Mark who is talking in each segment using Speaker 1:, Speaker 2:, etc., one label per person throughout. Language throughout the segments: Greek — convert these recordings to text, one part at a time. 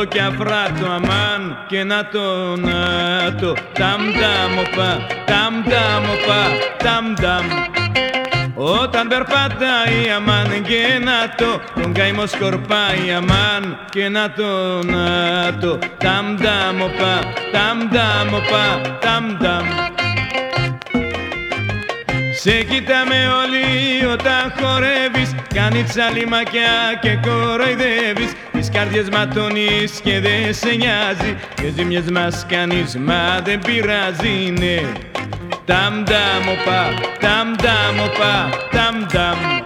Speaker 1: όμορφο και αφράτο αμάν και να το να το. Ταμ ταμ οπα ταμ ταμ οπα ταμ ταμ. Όταν περπατάει αμάν και να το. Τον καημό σκορπάει αμάν και να το να το. Ταμ ταμ οπα ταμ ταμ οπα ταμ ταμ. Σε κοιτάμε όλοι όταν χορεύεις. Κάνεις τσαλιμακιά και κοροϊδεύεις. Τις καρδιές ματώνεις και δεν σε νοιάζει. Και ζημιές μας κάνεις μα δεν πειράζει ναι. Ταμ ταμ οπα, ταμ ταμ οπα, ταμ ταμ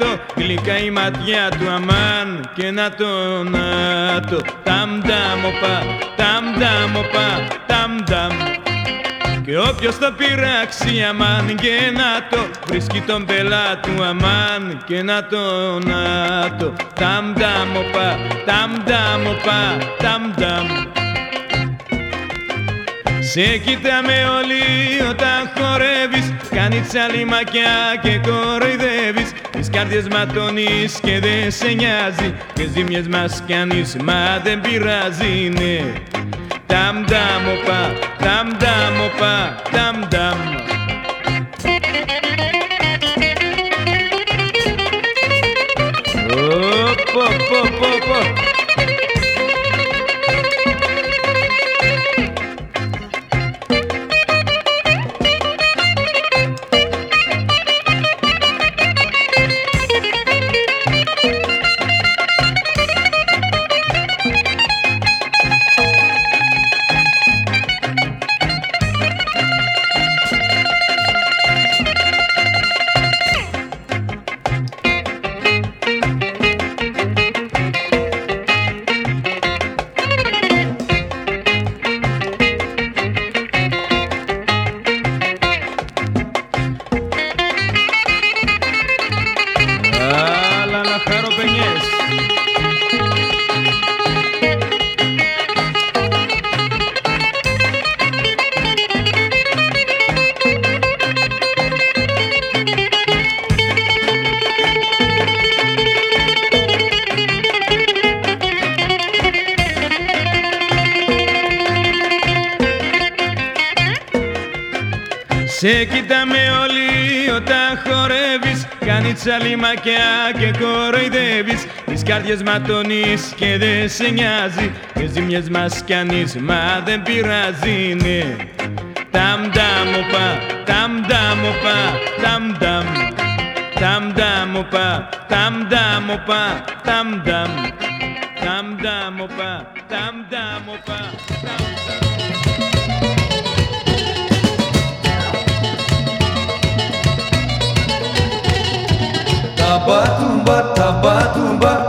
Speaker 1: να το Γλυκά η ματιά του αμάν και να το να το Ταμ ταμ οπα, ταμ ταμ οπα, ταμ ταμ. Και όποιος το πειράξει αμάν και να το Βρίσκει τον πελά του αμάν και να το να το Ταμ ταμ οπα, ταμ ταμ οπα, ταμ ταμ. Σε κοιτάμε όλοι όταν χορεύεις Κάνει τσαλιμακιά και κοροϊδεύεις. Τις καρδιές ματώνεις και δεν σε νοιάζει. Και ζήμιες μας κάνεις μα δεν πειράζει ναι. Ταμ ταμ οπα, ταμ ταμ οπα, ταμ ταμ. Πω, πω, πω, πω. τσαλιμακιά καρδιές ματώνεις και δεν σε νοιάζει. Και ζημιές μας κάνεις μα δεν πειράζει ναι. Ταμ ταμ οπα, ταμ ταμ οπα, ταμ ταμ. Ταμ ταμ οπα, ταμ ταμ οπα, ταμ ταμ. Ταμ ταμ οπα, ταμ ταμ οπα, ταμ
Speaker 2: Tabatumba, tabatumba, tabatumba,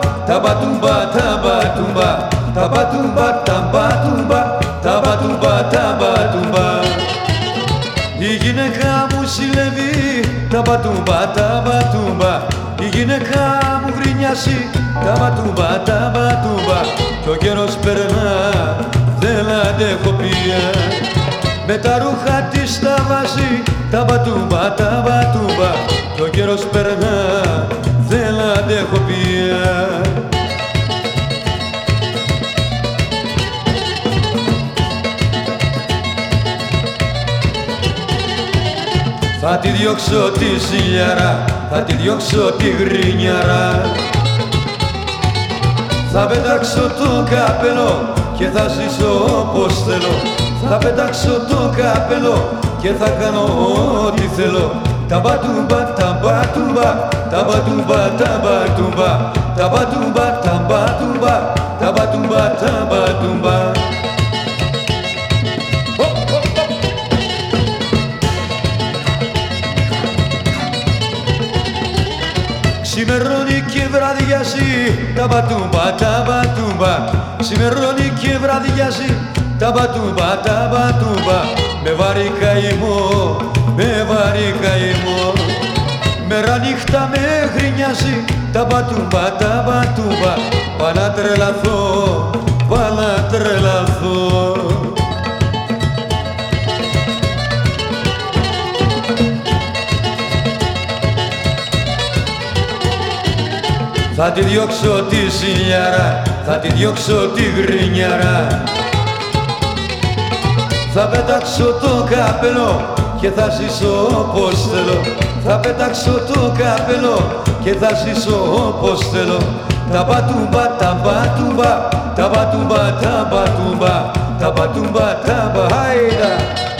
Speaker 2: ταμπατούμπα, ταμπατούμπα Η γυναίκα μου γρινιάσει. Ταμπατούμπα, ταμπατούμπα Κι ο καιρός περνά, δεν αντέχω πια. Με τα ρούχα της τα βάζει. Ταμπατούμπα, ταμπατούμπα Κι ο καιρός περνά, δεν αντέχω πια Θα τη διώξω τη ζηλιάρα, θα τη διώξω τη γρινιάρα. Θα πετάξω το καπέλο και θα ζήσω όπως θέλω. Θα πετάξω το καπέλο και θα κάνω ό,τι θέλω. Τα μπατούμπα, τα μπατούμπα, τα μπατούμπα, τα μπατούμπα Τα μπατούμπα, τα μπατούμπα, τα μπατούμπα, τα μπατούμπα βραδιάζει τα μπατούμπα, τα μπατούμπα Ξημερώνει και βραδιάζει. Τα μπατούμπα, τα μπατούμπα Με βαρύ καημό, με βαρύ καημό. Μέρα νύχτα με γρινιάζει. Τα μπατούμπα, τα μπατούμπα Πά να τρελαθώ, πά να τρελαθώ Θα τη διώξω τη ζηλιάρα, θα τη διώξω τη γρινιάρα. Θα πετάξω το καπέλο και θα ζήσω όπως θέλω. Θα πετάξω το καπέλο και θα ζήσω όπως θέλω. Τα πατούμπα, τα πατούμπα, τα πατούμπα, τα πατούμπα Τα πατούμπα, τα πατούμπα,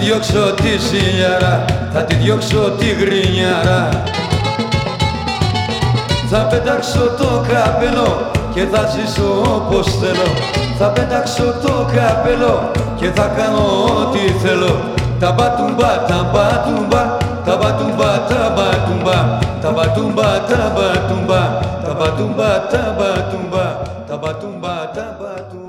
Speaker 2: διώξω τη ζηλιάρα, θα τη διώξω τη γρινιάρα. Θα πετάξω το καπέλο και θα ζήσω όπως θέλω. Θα πετάξω το καπέλο και θα κάνω ό,τι θέλω. Τα μπατούμπα, τα μπατούμπα, τα μπατούμπα, τα μπατούμπα Τα μπατούμπα, τα μπατούμπα, τα μπατούμπα, τα μπατούμπα Τα μπατούμπα, τα μπατούμπα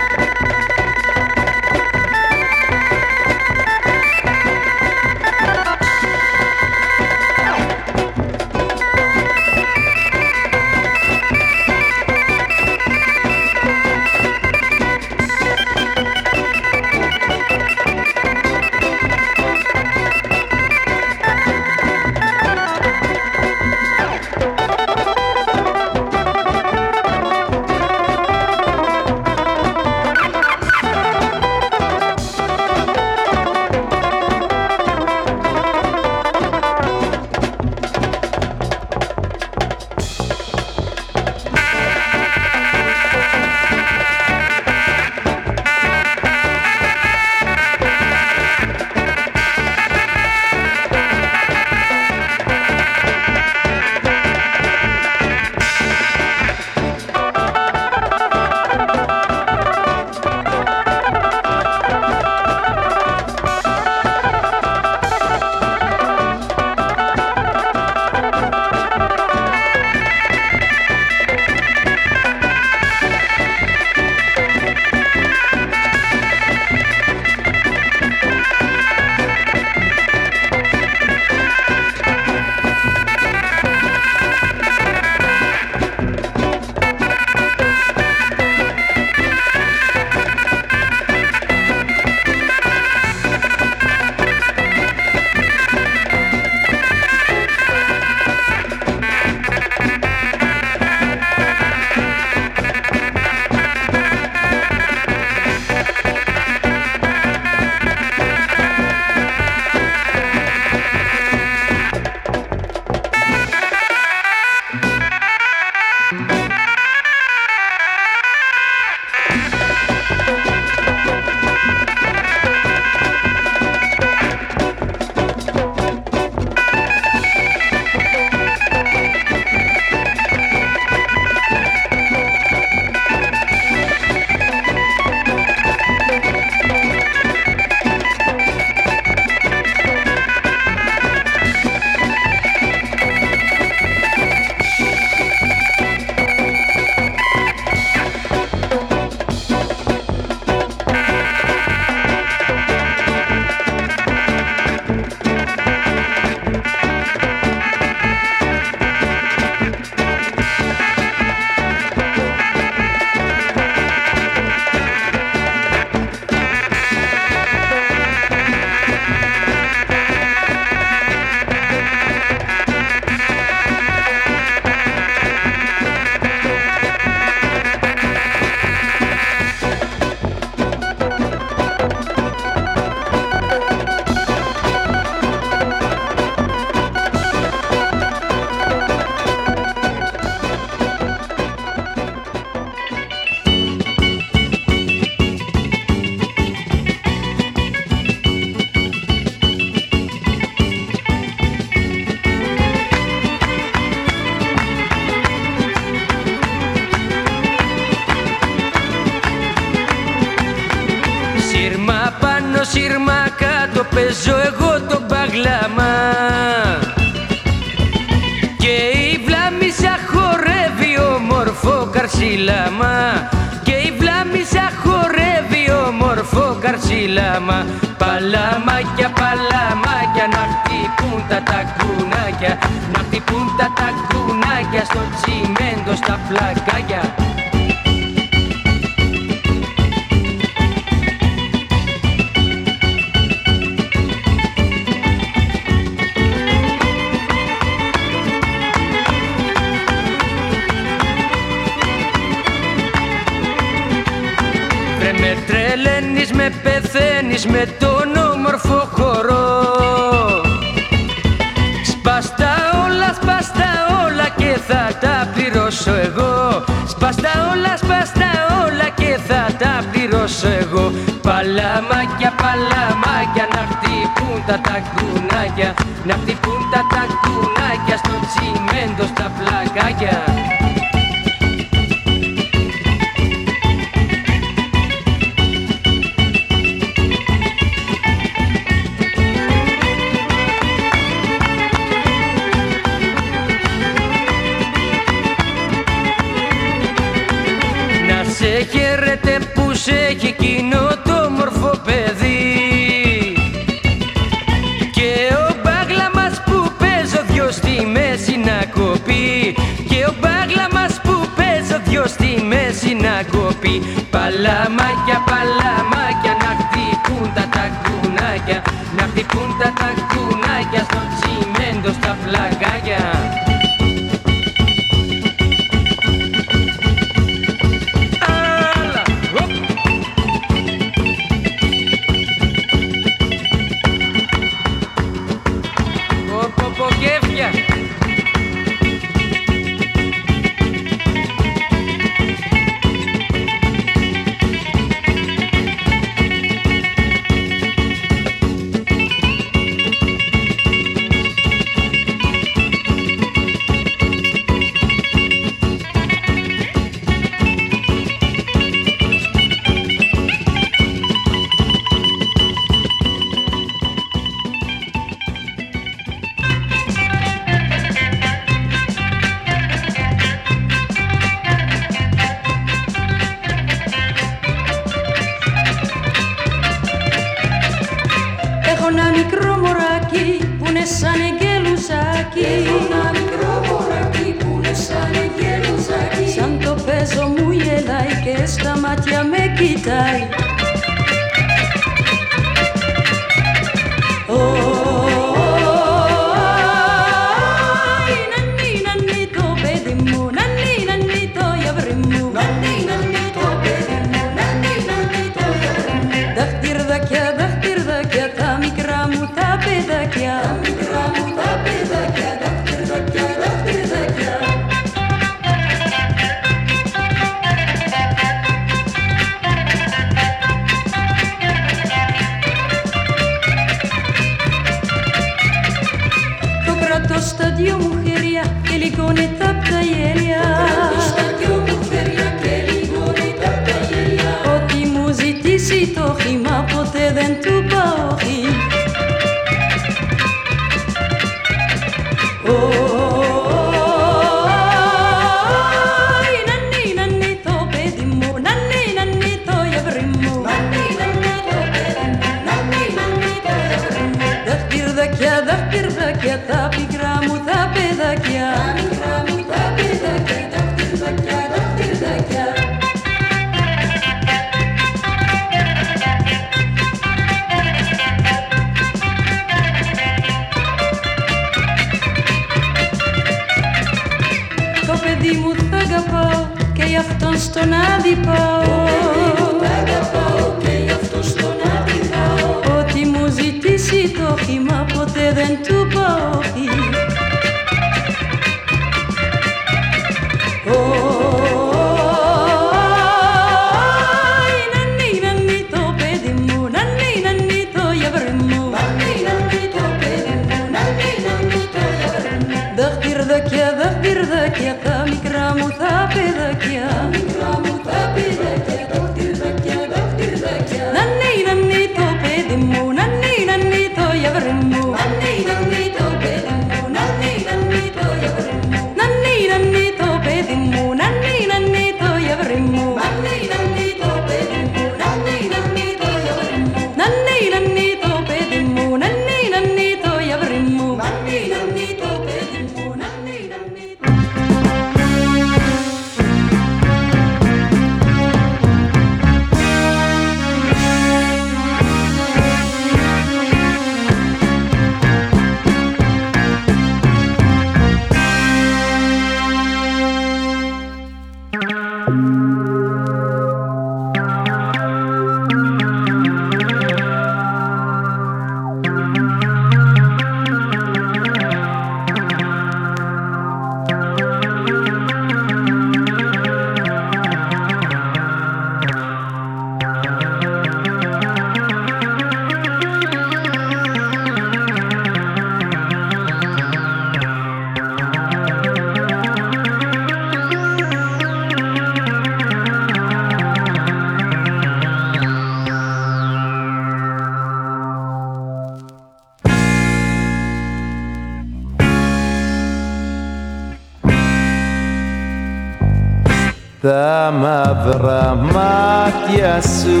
Speaker 3: μαύρα μάτια σου.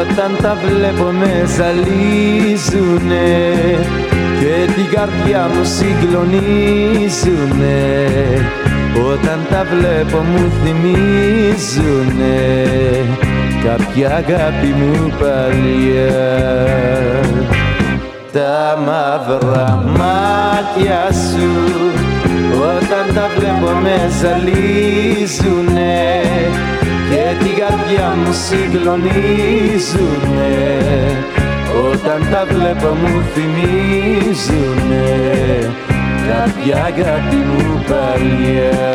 Speaker 3: Όταν τα βλέπω με ζαλίζουνε και την καρδιά μου συγκλονίζουνε. Όταν τα βλέπω μου θυμίζουνε κάποια αγάπη μου παλιά. Τα μαύρα μάτια σου όταν τα βλέπω με ζαλίζουνε και την καρδιά μου συγκλονίζουνε. Όταν τα βλέπω μου θυμίζουνε κάποια αγάπη μου παλιά.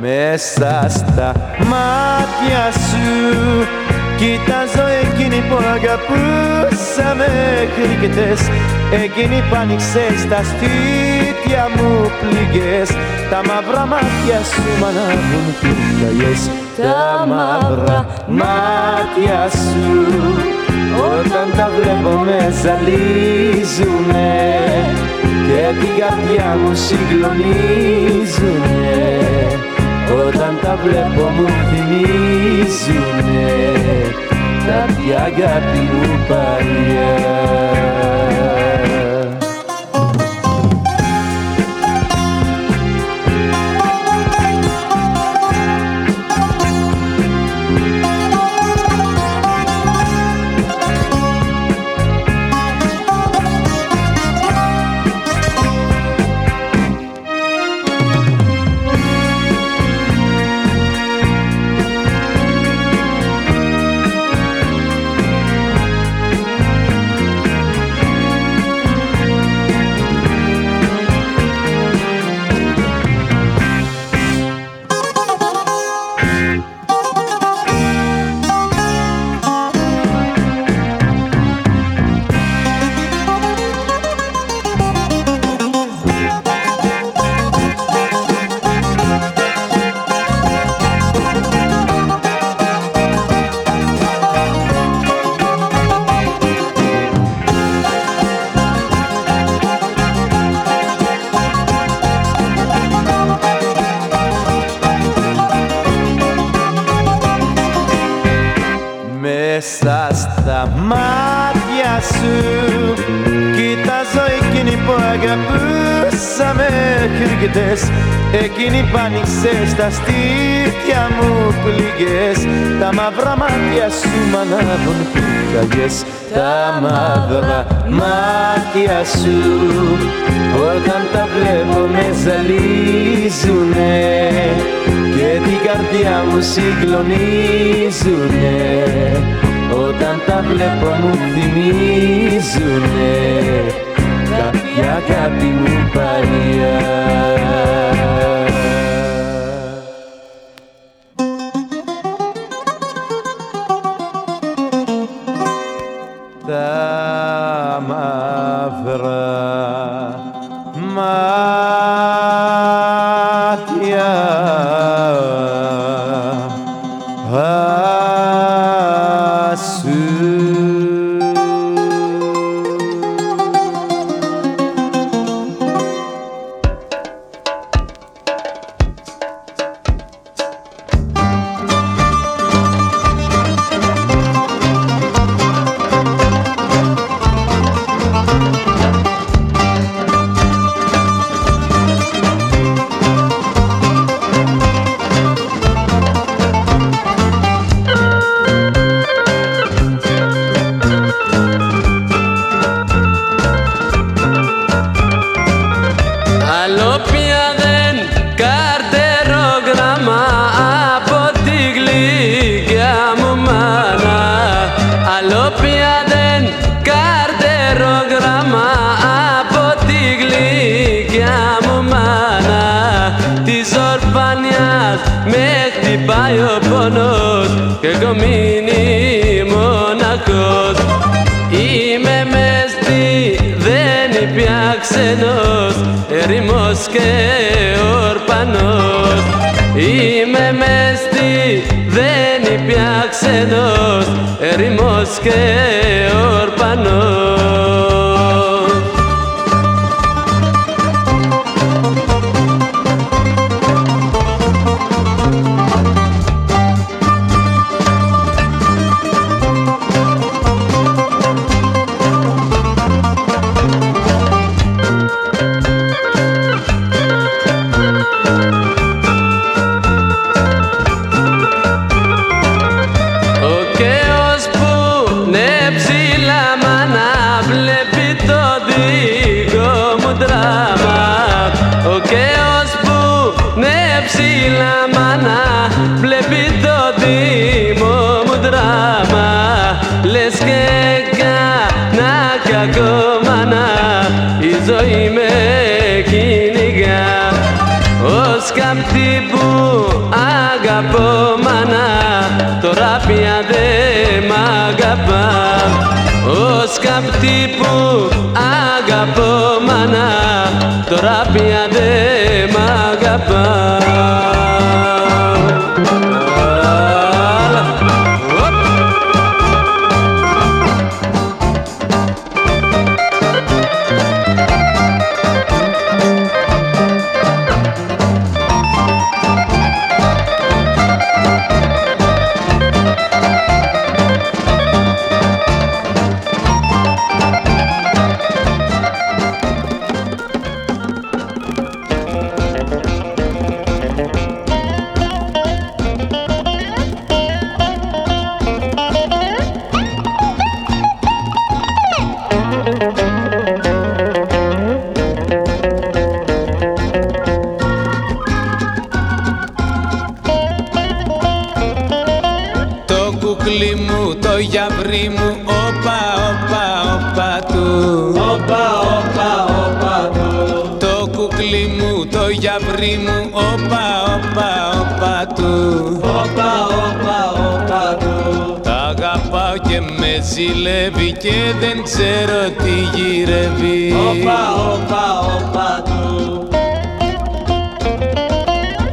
Speaker 3: Μέσα στα μάτια σου Κοιτάζω εκείνη που αγαπούσαμε κρίκετες Εκείνη που άνοιξες τα στήθια μου πληγές. Τα μαύρα μάτια σου μ' ανάβουν πυρκαγιές. Τα μαύρα μάτια σου Όταν τα βλέπω με ζαλίζουνε. Και την καρδιά μου συγκλονίζουνε. Όταν τα βλέπω μου θυμίζουνε
Speaker 4: tapi agar tidur. Πυρκαγιές Τα μαύρα μάτια σου. Όταν τα βλέπω με ζαλίζουνε Και την καρδιά μου συγκλονίζουνε. Όταν τα βλέπω μου θυμίζουνε Κάποια αγάπη μου παλιά scared.
Speaker 1: Ζηλεύει και δεν ξέρω τι γυρεύει.
Speaker 5: Όπα, όπα, όπα του.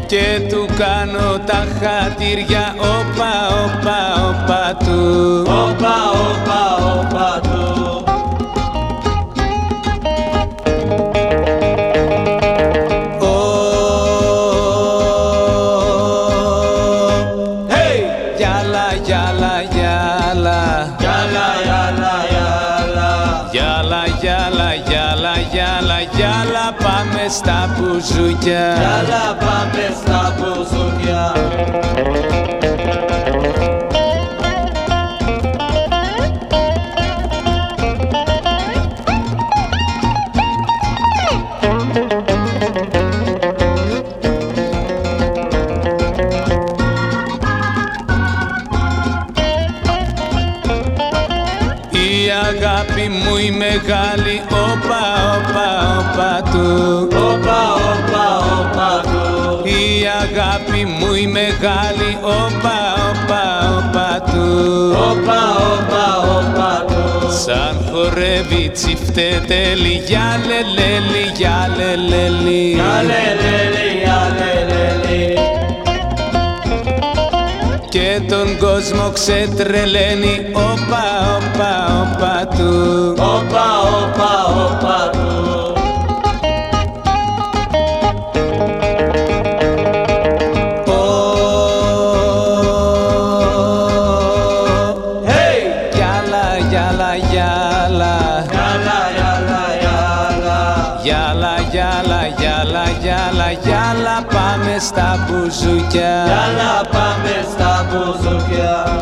Speaker 1: Και του κάνω τα χατήρια. Όπα, όπα, όπα του.
Speaker 5: Όπα, όπα, όπα
Speaker 1: μπουζούκια
Speaker 5: Καλά πάμε στα μπουζούκια
Speaker 1: Η αγάπη μου η μεγάλη μεγάλη όπα, όπα, όπα του.
Speaker 5: Όπα, όπα, όπα του.
Speaker 1: Σαν χορεύει τσιφτέ τέλει για λελέλη, για λελέλη
Speaker 5: Για λελέλη, για λελέλη
Speaker 1: και τον κόσμο ξετρελαίνει όπα, όπα, όπα του.
Speaker 5: Όπα, όπα, όπα
Speaker 6: buzukia. Jana pamirsta buzukia.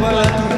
Speaker 6: Malatura.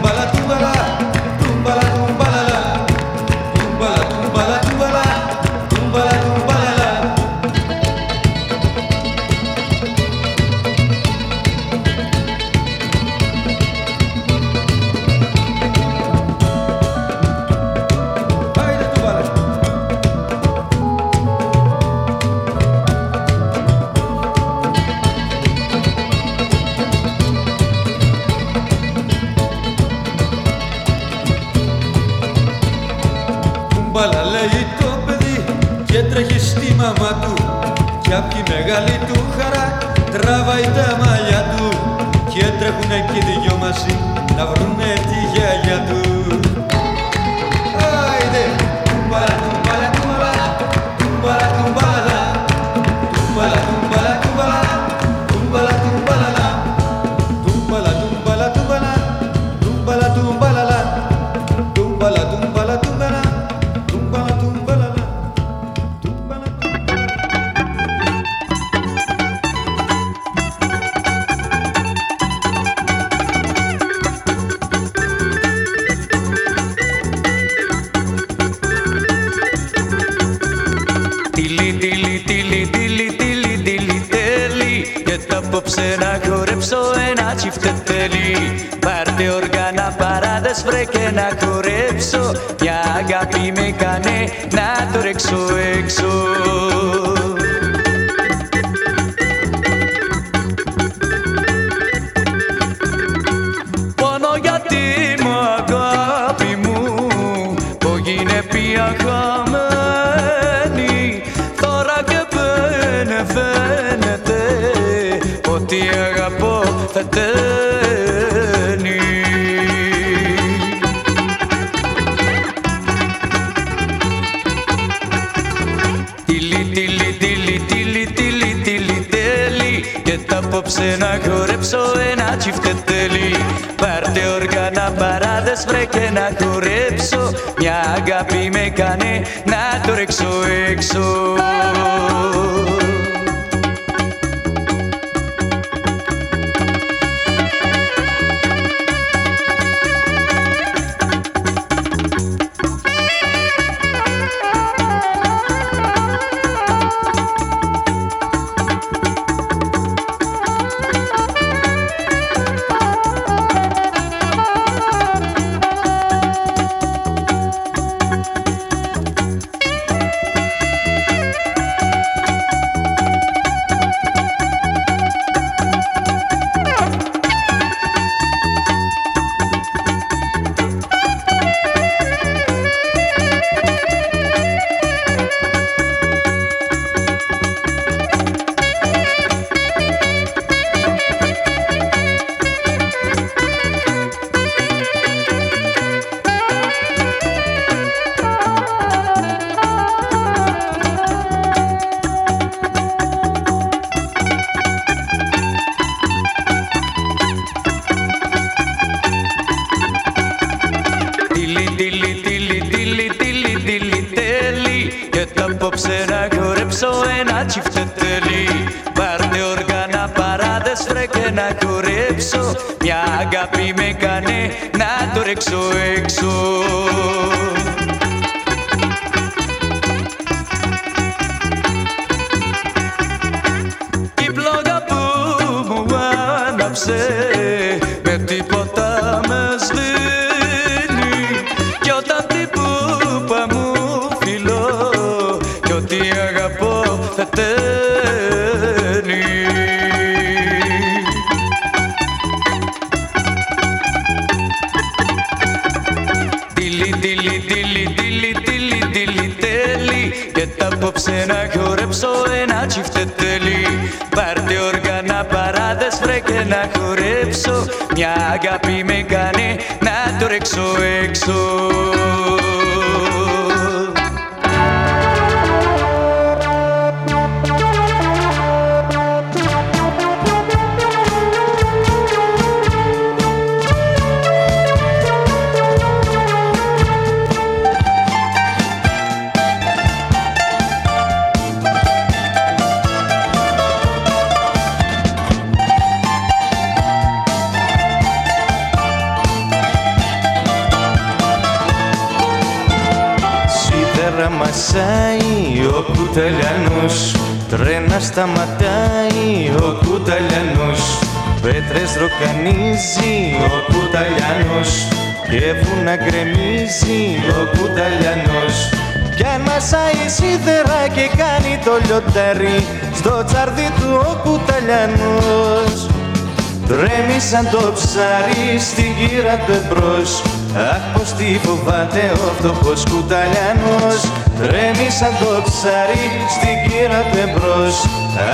Speaker 6: Στην γύρα του εμπρός Αχ πως τι φοβάται ο φτωχός κουταλιανός. Τρέμει σαν το ψάρι στην γύρα του εμπρός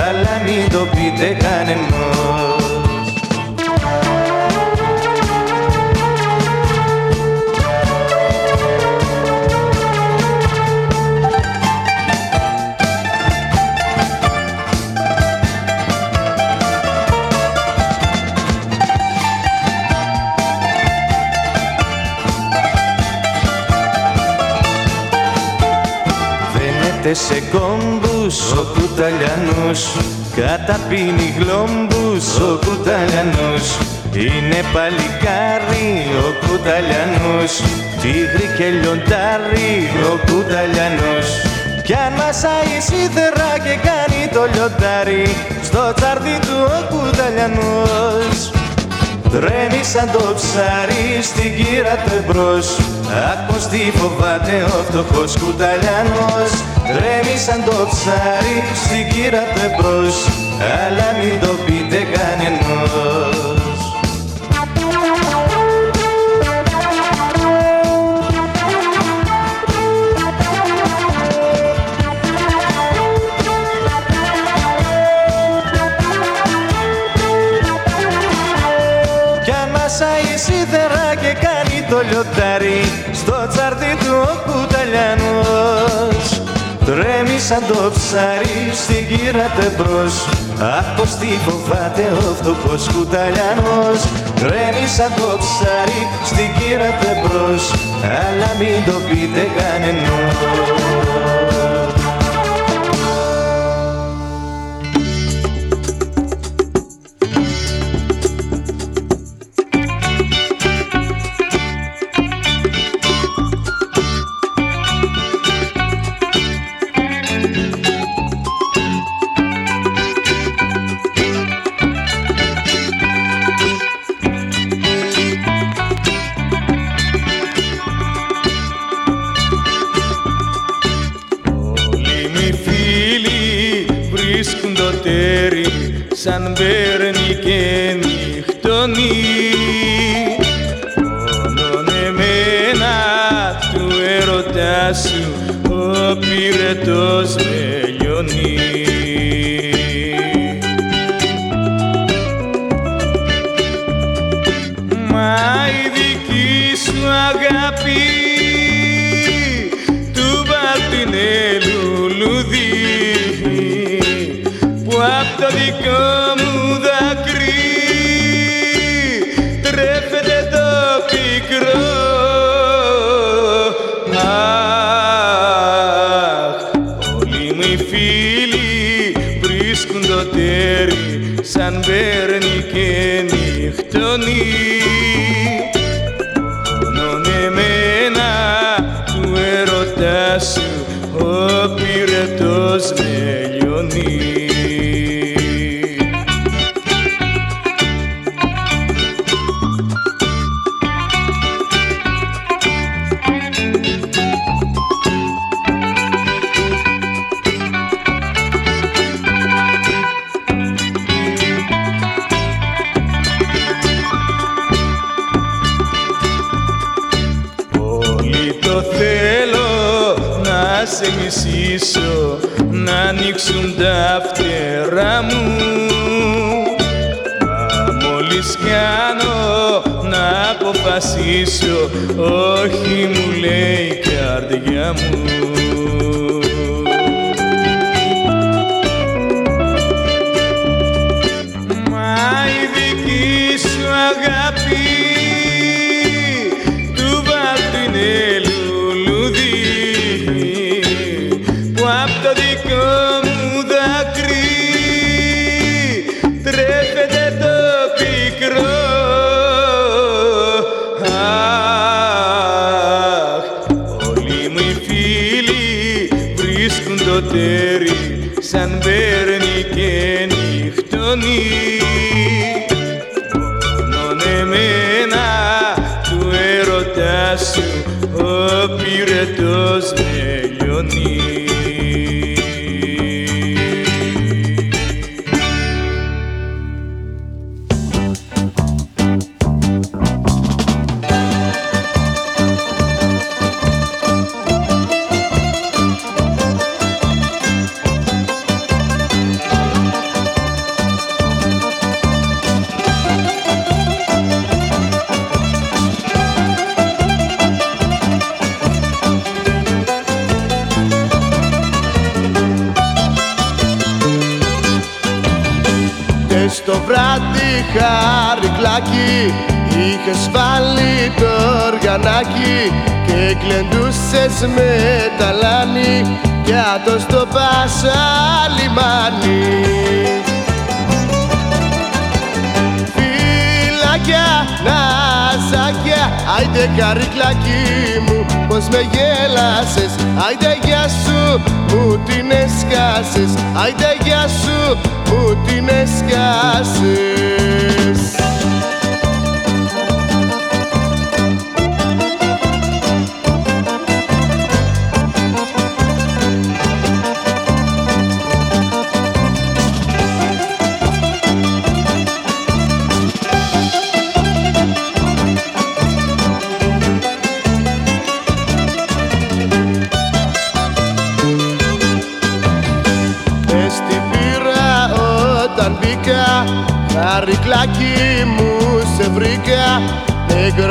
Speaker 6: Αλλά μην το πείτε κανενός Δένεται σε κόμπους ο κουταλιανός Καταπίνει γλόμπους ο κουταλιανός Είναι παλικάρι ο κουταλιανός Τίγρη και λιοντάρι ο κουταλιανός Κι αν μασάει σίδερα και κάνει το λιοντάρι. Στο τσάρδι του ο κουταλιανός Τρέμει σαν το ψάρι στην κύρα του εμπρός. Αχ πως τι φοβάται ο φτωχός κουταλιανός Τρέμει σαν το ψάρι στην κύρα του εμπρός Αλλά μην το πείτε κανενός. Κι αν μασάει σίδερα και κάνει το λιοντάρι Στο τσάρτι του ο κουταλιανός Τρέμει σαν το ψάρι στην κύρα του εμπρός Αχ πως τι φοβάται ο φτωχός κουταλιανός. Τρέμει σαν το ψάρι στην κύρα του εμπρός Αλλά μην το πείτε κανενός
Speaker 1: που απ' το δικό να ανοίξουν τα φτερά μου. Μα μόλις να αποφασίσω όχι μου λέει η καρδιά μου.
Speaker 7: it does. Άιντε καρικλάκι μου πως με γέλασες. Άιντε γεια σου μου την εσκάσες Άιντε γεια σου μου την εσκάσες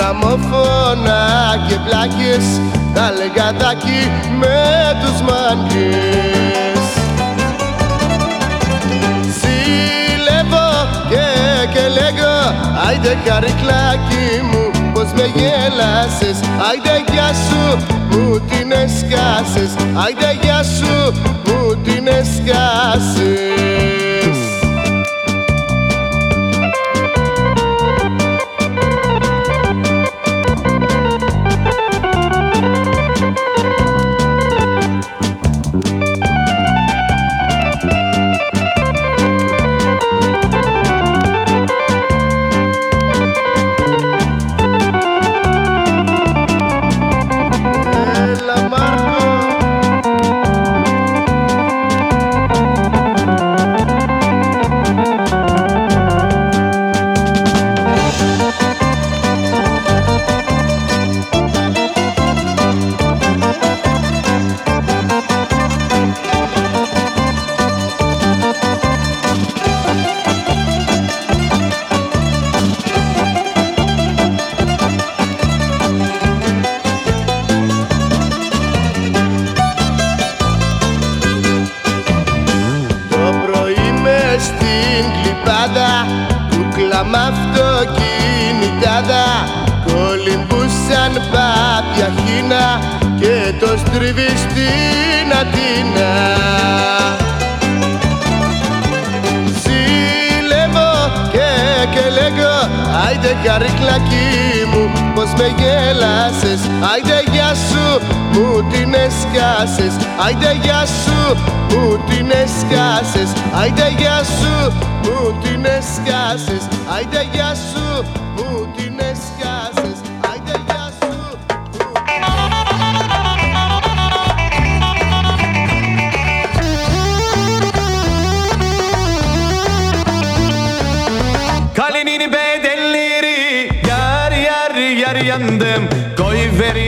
Speaker 7: Γραμμόφωνα και πλάκες Τα λεγατάκι με τους μάγκες. Συλλεύω και, και λέγω Άιντε καρικλάκι μου πως με γέλασες. Άιντε γεια σου μου την έσκασες Άιντε γεια σου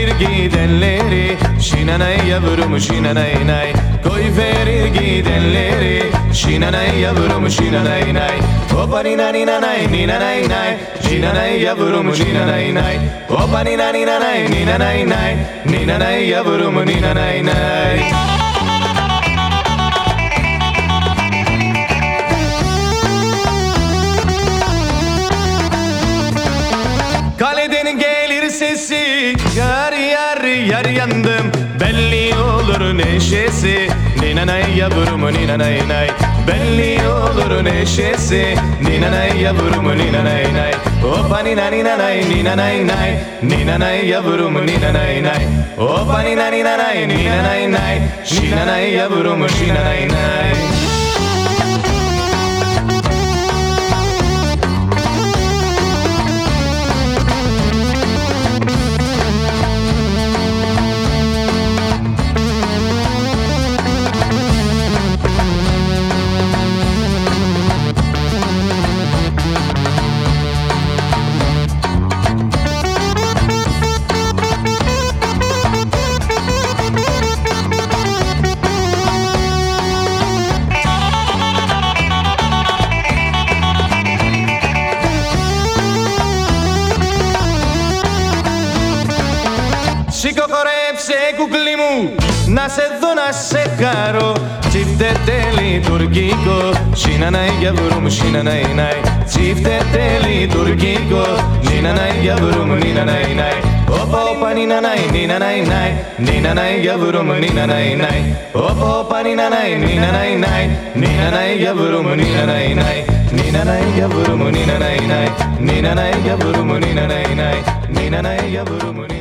Speaker 6: verir gidenleri. Şinanay yavrum şinanay nay. Koy verir gidenleri. Şinanay yavrum şinanay nay. Hopa nina nina nay nina nay nay. Şinanay yavrum şinanay nay. Hopa nina nina nay nina nay nay. Nina nay yavrum nina nay nay. Kaleden gelir sesi yandım Belli olur neşesi. Ninanay yavrum ninanay nay. Belli olur neşesi. Ninanay yavrum ninanay nay. Hoppa nina ninanay ninanay nay. Ninanay yavrum ninanay nay. Hoppa nina ninanay ninanay nay. Şinanay yavrum şinanay nay ないギャブル死なないないチフテテリドルキンコになないギャブルになないないオパオパになないになないないになないギャブルになないな
Speaker 1: いオパオパになないになないないになないギャブルになないないになないギャブルになないないになないギャブルになないないになないギャブルになない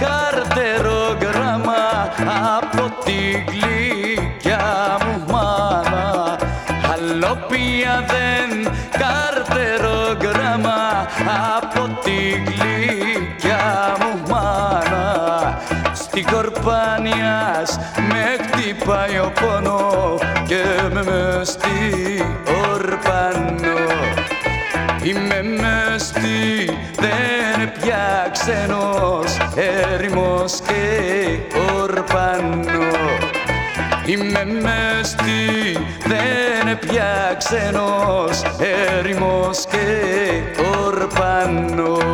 Speaker 1: καρτερόγραμμα από τη γλυκιά μου μάνα. Άλλο πια δεν καρτερόγραμμα από τη γλυκιά μου μάνα. Στη κορπάνιας με χτυπάει ο πόνο και με μες στη ορπανό Είμαι μες στη δεν πια ξένος
Speaker 4: έρημος και ορπανός. Είμαι μες στη δεν πια ξένος έρημος και ορπανός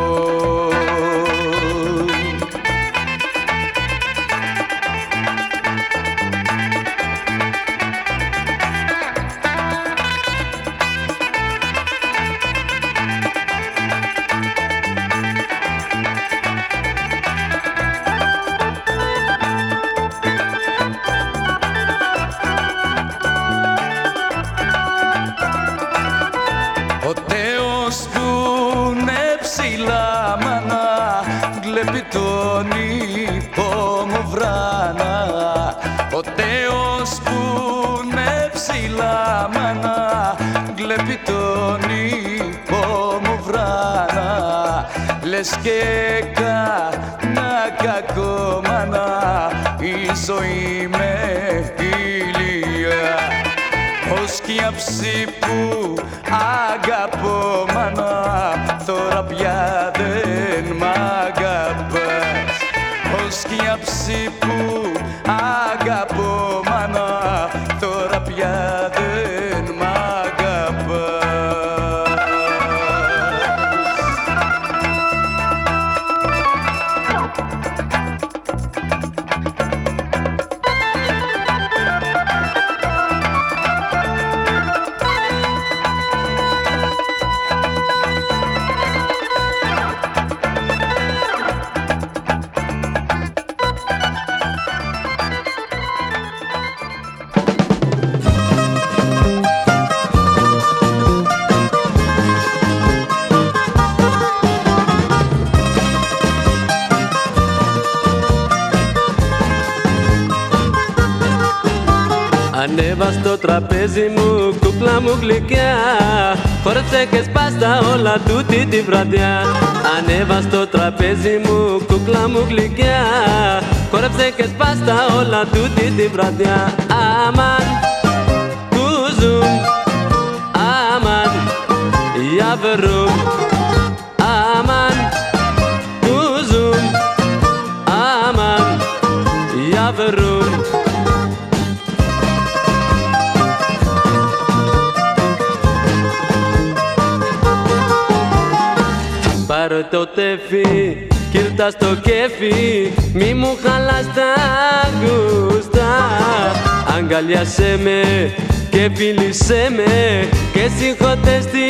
Speaker 4: τη βραδιά. Ανέβα στο τραπέζι μου κούκλα μου γλυκιά. Χόρεψε και σπάστα όλα τούτη τη βραδιά. Αμάν κουζουμ Αμάν Yavrum Πάρε το τέφι, κύρτα στο κέφι. Μη μου χαλάς τα γούστα. Αγκαλιάσέ με και φίλησέ με και συγχωτέ στη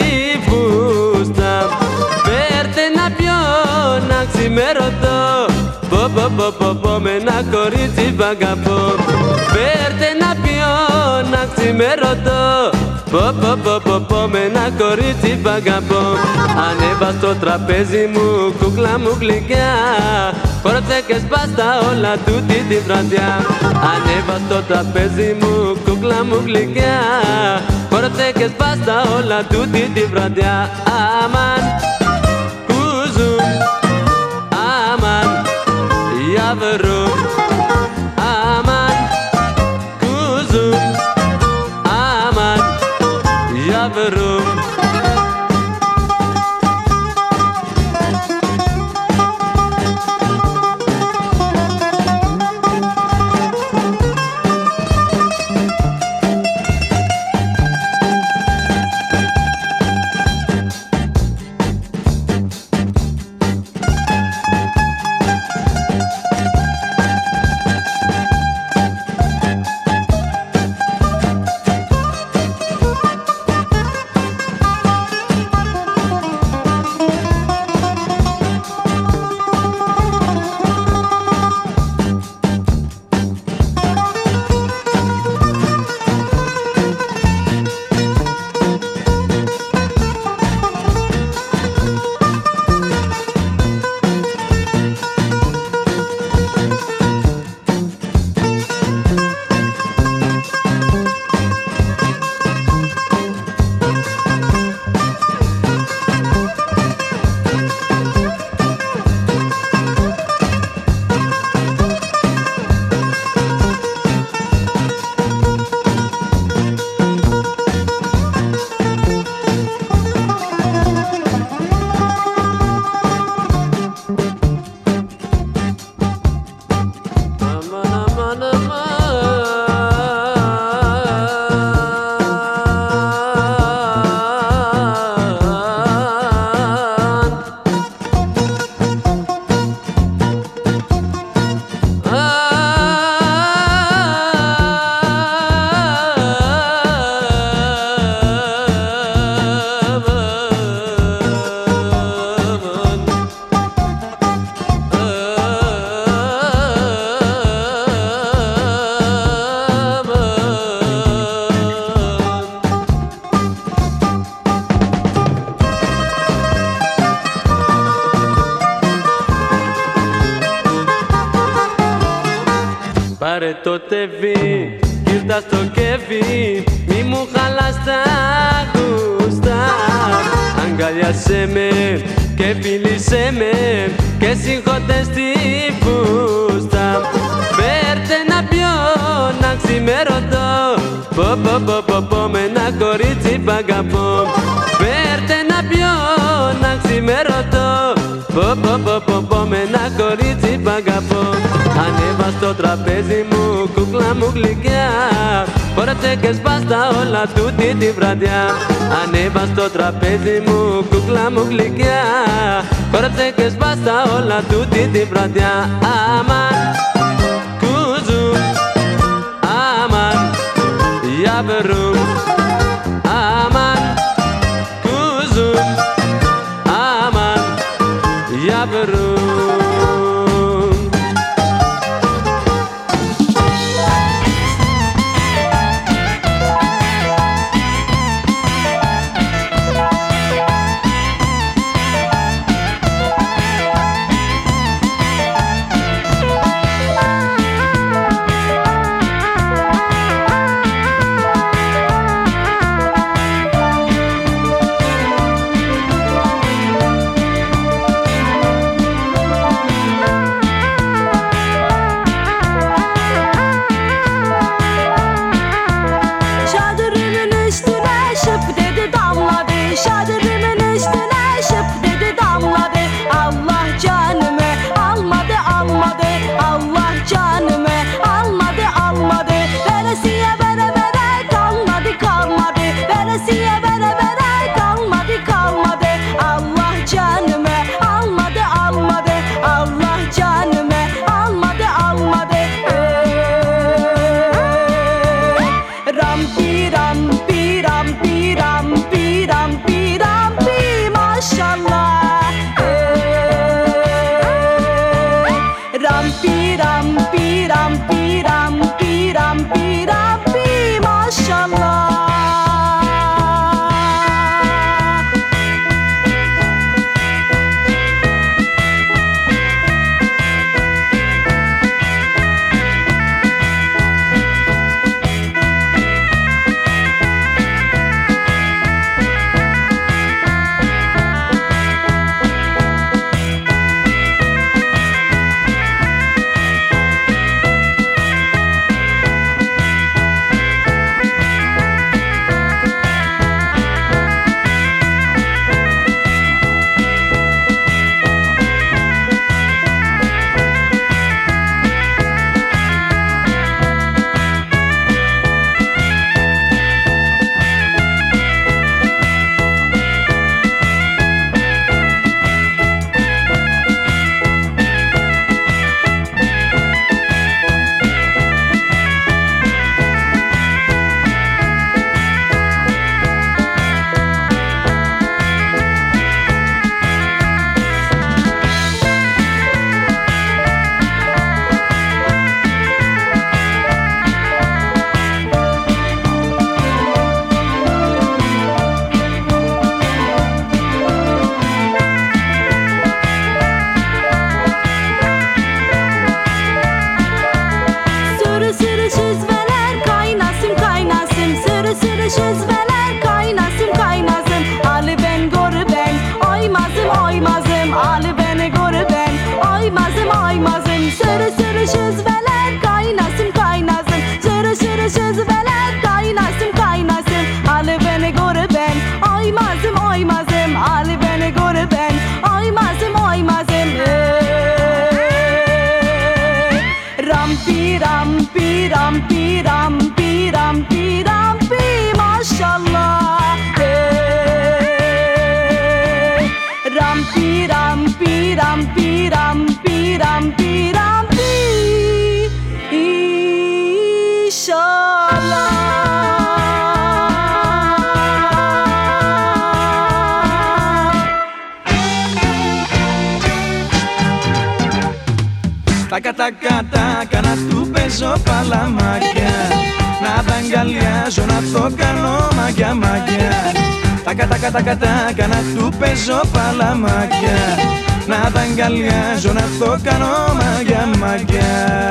Speaker 4: φούστα. Φέρτε να πιω να ξημερωτώ Πω πω πω πω πω με ένα κορίτσι β' αγαπώ Φέρτε να πιω να ξημερωτώ. Πω πω πω πω πω με ένα κορίτσι β' αγαπώ Ανέβα στο τραπέζι μου κούκλα μου γλυκιά. Χόρεψε και σπάστα όλα τούτη τη βραδιά. Ανέβα στο τραπέζι μου κούκλα μου γλυκιά. Χόρεψε και σπάστα όλα τούτη τη βραδιά. Αμάν Avro Πάρε το τεβί, κοίτα στο κέφι Μη μου χαλάς τα γούστα. Αγκαλιάσέ με και φίλησέ με Και συγχωτέ στη φούστα. Φέρτε να πιω να ξημερωτώ. Πω πω πω πω πω με ένα κορίτσι π' αγαπώ Φέρτε να πιω να ξημερωτώ Πω πω πω πω πω με ένα κορίτσι π' αγαπώ Ανέβα στο τραπέζι μου κούκλα μου γλυκιά. Χόρεψε και σπάστα όλα τούτη τη βραδιά. Ανέβα στο τραπέζι μου κούκλα μου γλυκιά. Χόρεψε και σπάστα όλα τούτη τη βραδιά. Αμάν κουζουμ Αμάν yavrum
Speaker 8: Τα κατά κατά κατά κάνα του παίζω παλαμάκια. Να τα αγκαλιάζω να το κάνω μαγιά μαγιά.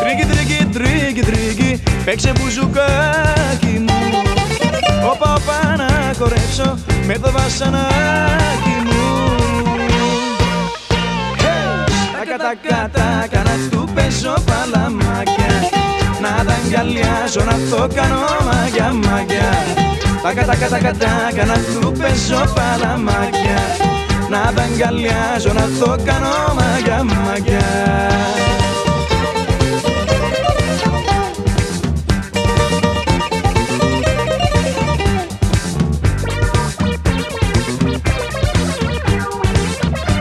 Speaker 8: Τρίκι τρίκι τρίκι τρίκι Παίξε μπουζουκάκι μου. Όπα όπα να χορέψω με το βασανάκι μου. Τα κατά κατά κάνα του παίζω παλαμάκια Να τα αγκαλιάζω να το κάνω μαγιά μαγιά. Τα κατά κατά κατά κάνα του παίζω παλαμάκια Να τα αγκαλιάζω να το κάνω μαγιά μαγιά.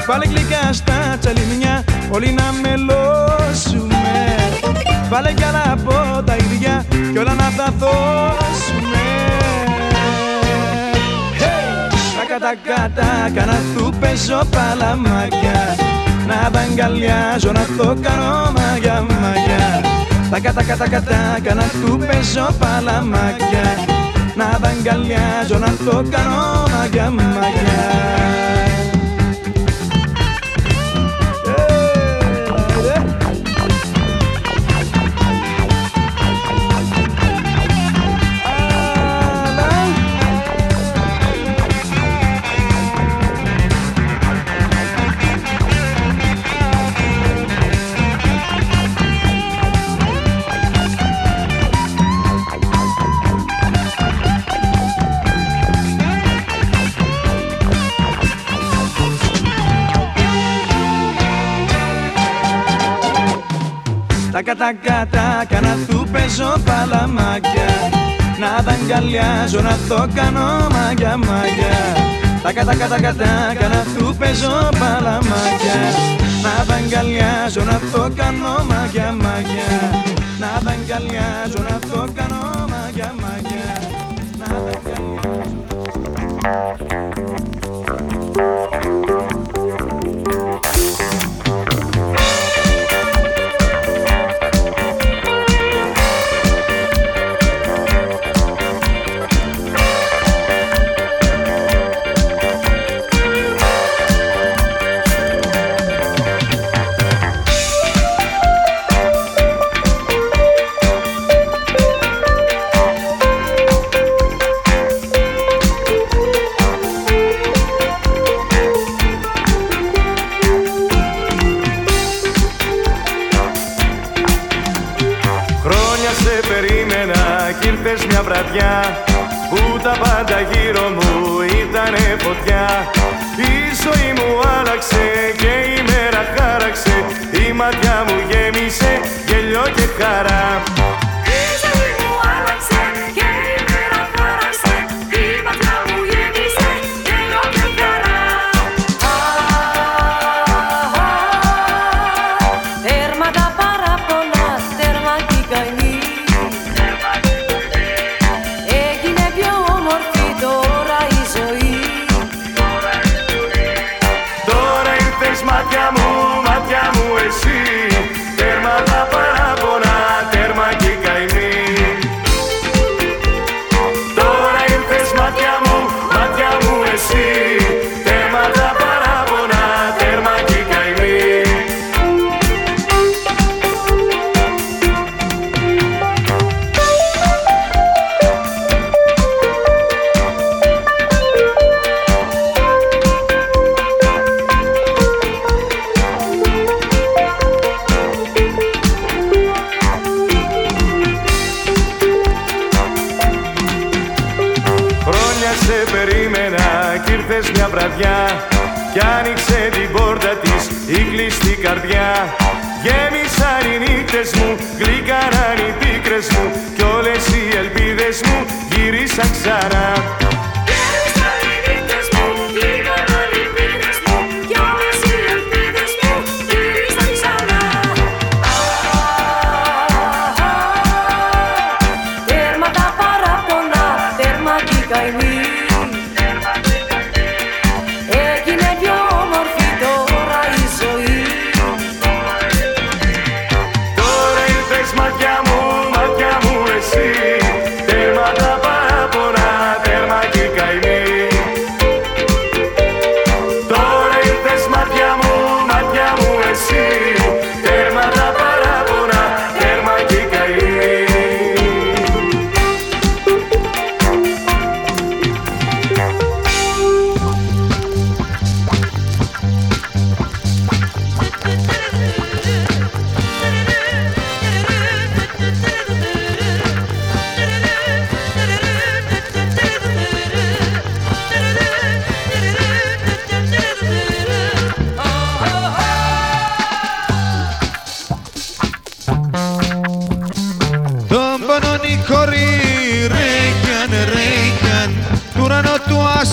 Speaker 8: Βάλε γλυκά στα τσαλιμιά όλοι να μελώσουμε Βάλε κι άλλα από τα ίδια κι όλα να τα δώσουμε. Hey! Τα κατά κατά κάνα του παίζω παλαμάκια. Να τα αγκαλιάζω να το κάνω μαγιά μαγιά. Τα κατά κατά κατά κάνα του παίζω παλαμάκια. Να τα αγκαλιάζω να το κάνω μαγιά μαγιά Τα κατά κατά κάνα του παίζω παλαμάκια. Να τα αγκαλιάζω να το κάνω μαγιά μαγιά Τα κατά κατά κατά κάνα του παίζω παλαμάκια. Να τα αγκαλιάζω να το κάνω μαγιά μαγιά Να τα αγκαλιάζω να το κάνω μαγιά μαγιά Να τα αγκαλιάζω
Speaker 9: ήρθες μια βραδιά Που τα πάντα γύρω μου ήτανε φωτιά. Η ζωή μου άλλαξε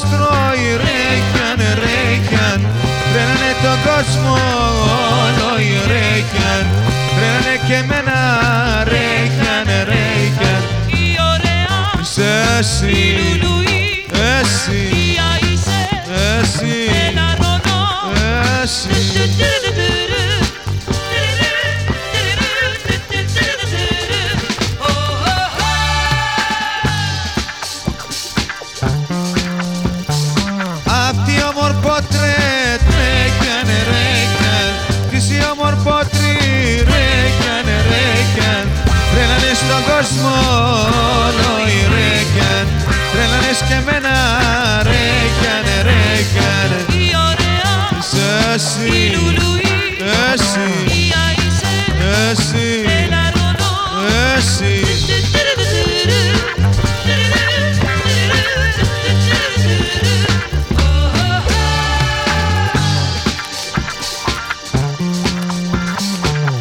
Speaker 6: στρώει ρέκιαν, ρέκιαν Τρένανε το κόσμο όλο οι ρέκιαν Τρένανε και εμένα ρέκιαν, ρέκιαν
Speaker 9: Τι ωραία
Speaker 6: είσαι εσύ, εσύ, εσύ, εσύ. και εμένα ρε κάνε ρε κάνε. Η
Speaker 9: ωραία
Speaker 6: Εσύ
Speaker 9: Η λουλουή
Speaker 6: Εσύ.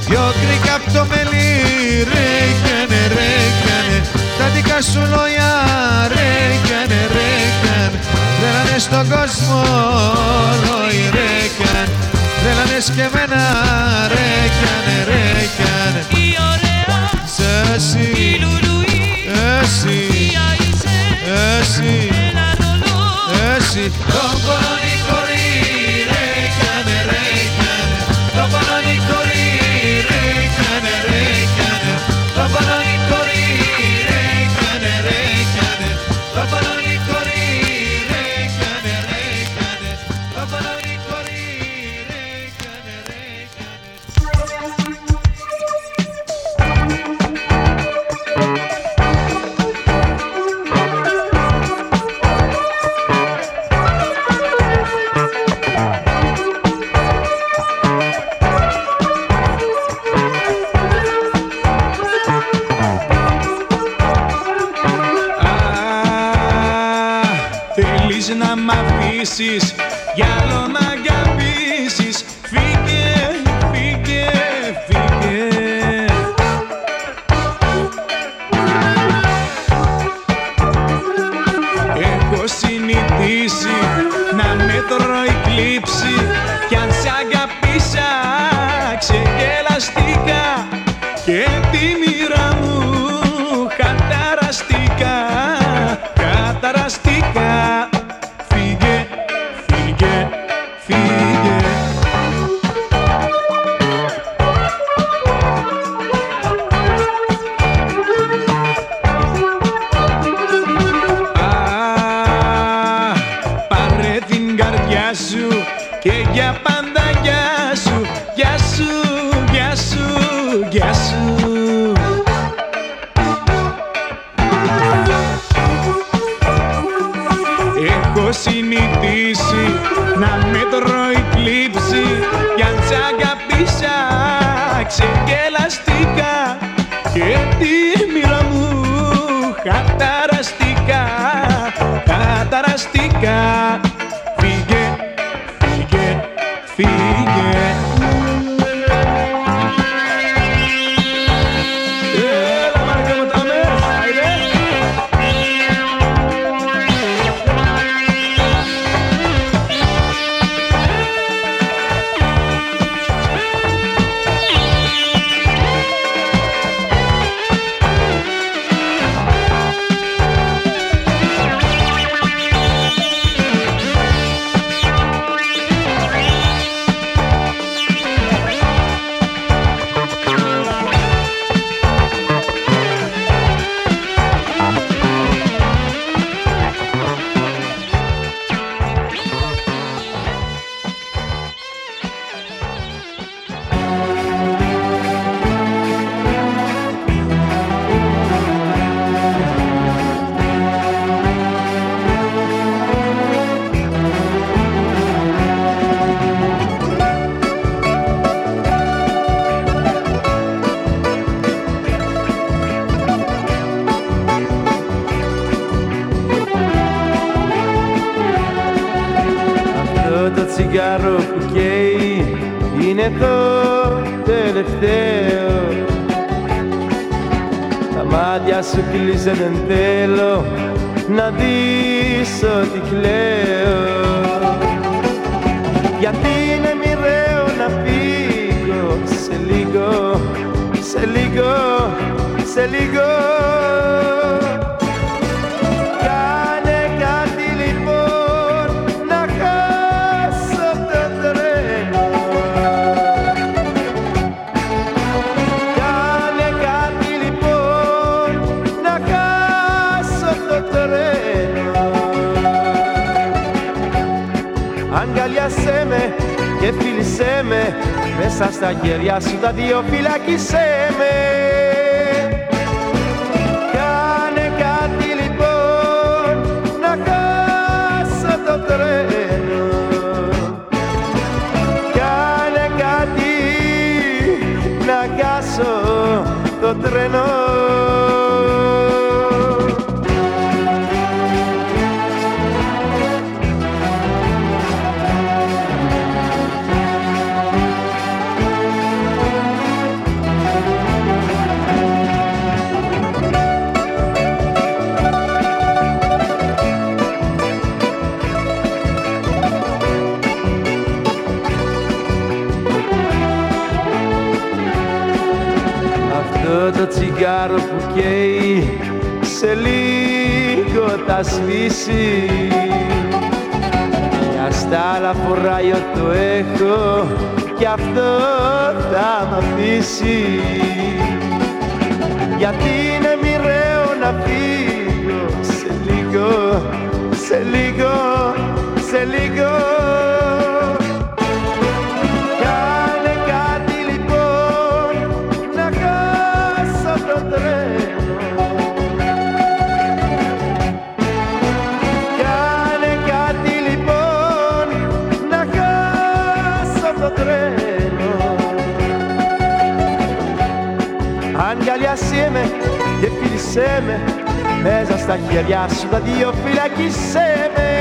Speaker 6: Δυο απ' το μελί ρε κάνε ρε κάνε. Τα δικά σου λόγια Στον κόσμο, ροϊ ρε, τρελανές και εμένα
Speaker 10: ρε. 함께 και
Speaker 3: φίλησέ με. Μέσα στα χέρια σου τα δύο φυλακίσέ με. Κάνε κάτι λοιπόν να χάσω το τρένο. Κάνε κάτι να χάσω το τρένο λίγο θα σβήσει Μια στάλα φοράει ό, το έχω κι αυτό θα μ' αφήσει. Γιατί είναι μοιραίο να φύγω σε λίγο, σε λίγο, σε λίγο και φίλησέ με μέσα στα χέρια σου τα δύο φυλακίσέ με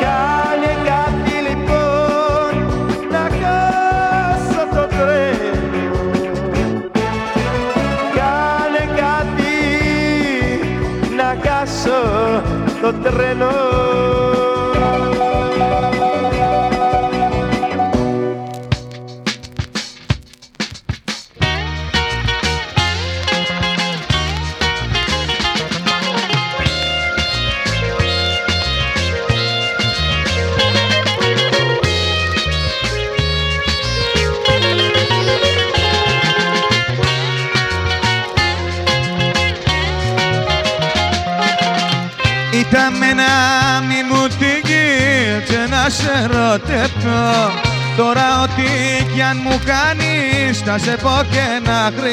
Speaker 3: Κάνε κάτι λοιπόν να χάσω το τρένο. Κάνε κάτι να χάσω το τρένο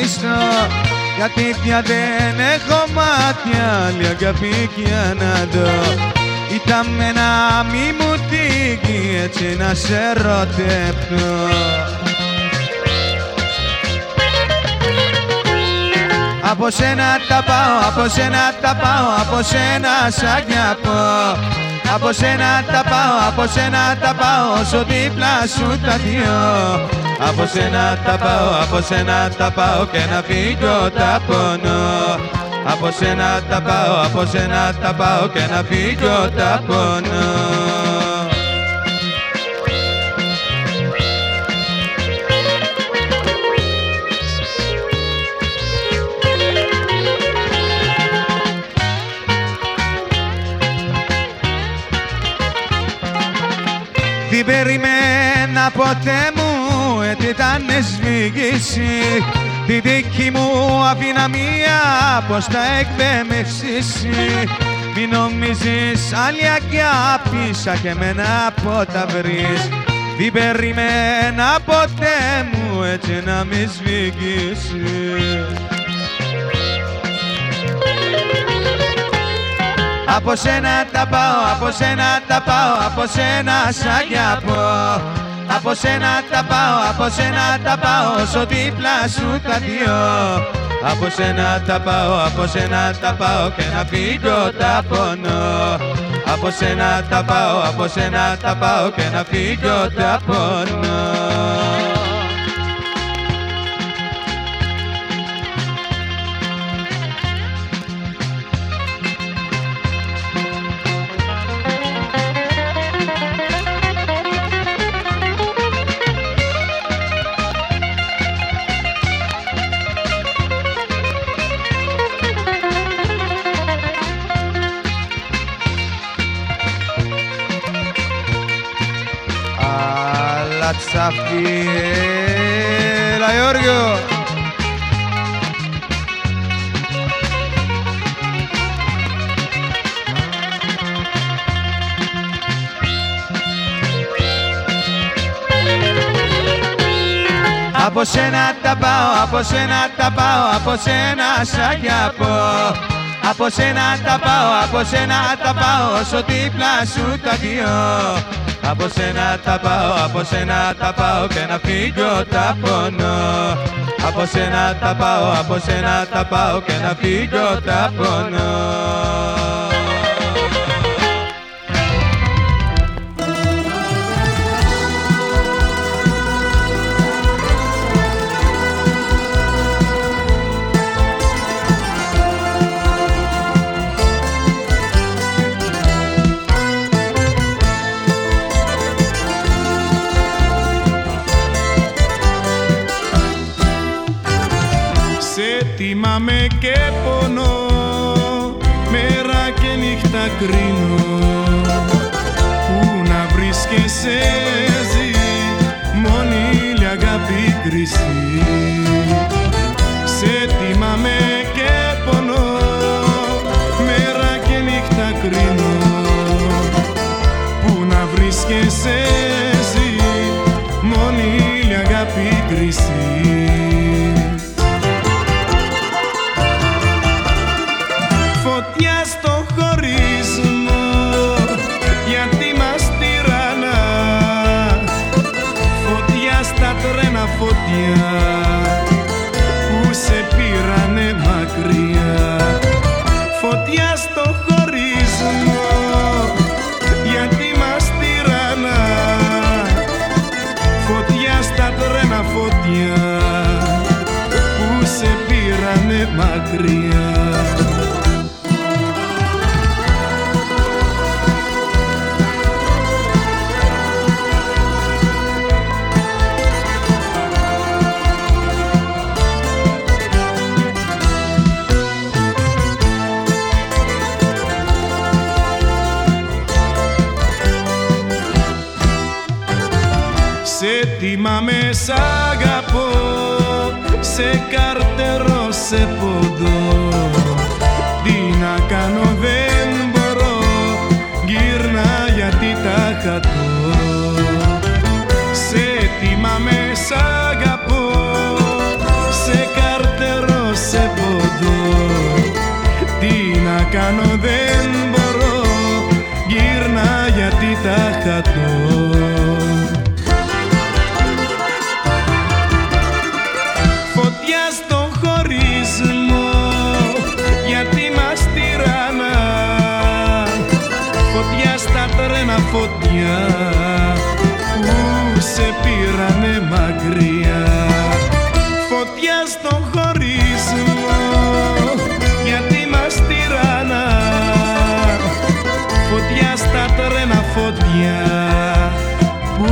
Speaker 6: να χρήσω Γιατί πια δεν έχω μάτια άλλη αγάπη κι να δω Ήταν με να μη μου την έτσι να σε ρωτεύω Από σένα τα πάω, από σένα τα πάω, από σένα σ' αγαπώ. Από σένα τα πάω, από σένα τα πάω, όσο δίπλα σου τα δυο Από σένα τα πάω, από σένα τα πάω και να φύγω τα πονώ. Από σένα τα πάω, από σένα τα πάω και να φύγω τα πονώ. Δεν περιμένα ποτέ μου έτσι ήταν σβήγηση Τη δική μου αδυναμία πως θα εκπαιμεύσεις Μη νομίζεις άλλη αγάπη σαν και εμένα πότα βρεις. Δεν περιμένα ποτέ μου έτσι να μη σβήγησες Από σένα τα πάω, από σένα τα πάω, από σένα σ' αγαπώ Από σένα τα πάω, από σένα τα πάω, όσο δίπλα σου τα δυο Από σένα τα πάω, από σένα τα πάω και να φύγω τα πονώ. Από σένα τα πάω, από σένα τα πάω και να φύγω τα πονώ
Speaker 10: αυτή Έλα Γιώργιο. Από σένα τα πάω, από σένα τα πάω, από σένα σαν κι από Από σένα τα πάω, από σένα τα πάω, όσο δίπλα σου τα δύο από σένα τα πάω, από σένα τα πάω και να φύγω τα πονώ. Από σένα τα πάω, από σένα τα πάω και να φύγω τα πονώ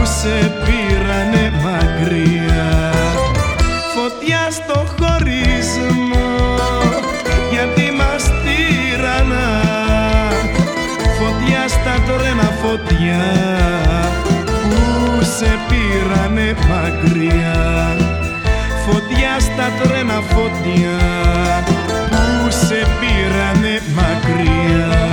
Speaker 1: που σε πήρανε μακριά. Φωτιά στο χωρισμό γιατί μας τυραννά Φωτιά στα τρένα φωτιά που σε πήρανε μακριά. Φωτιά στα τρένα φωτιά που σε πήρανε μακριά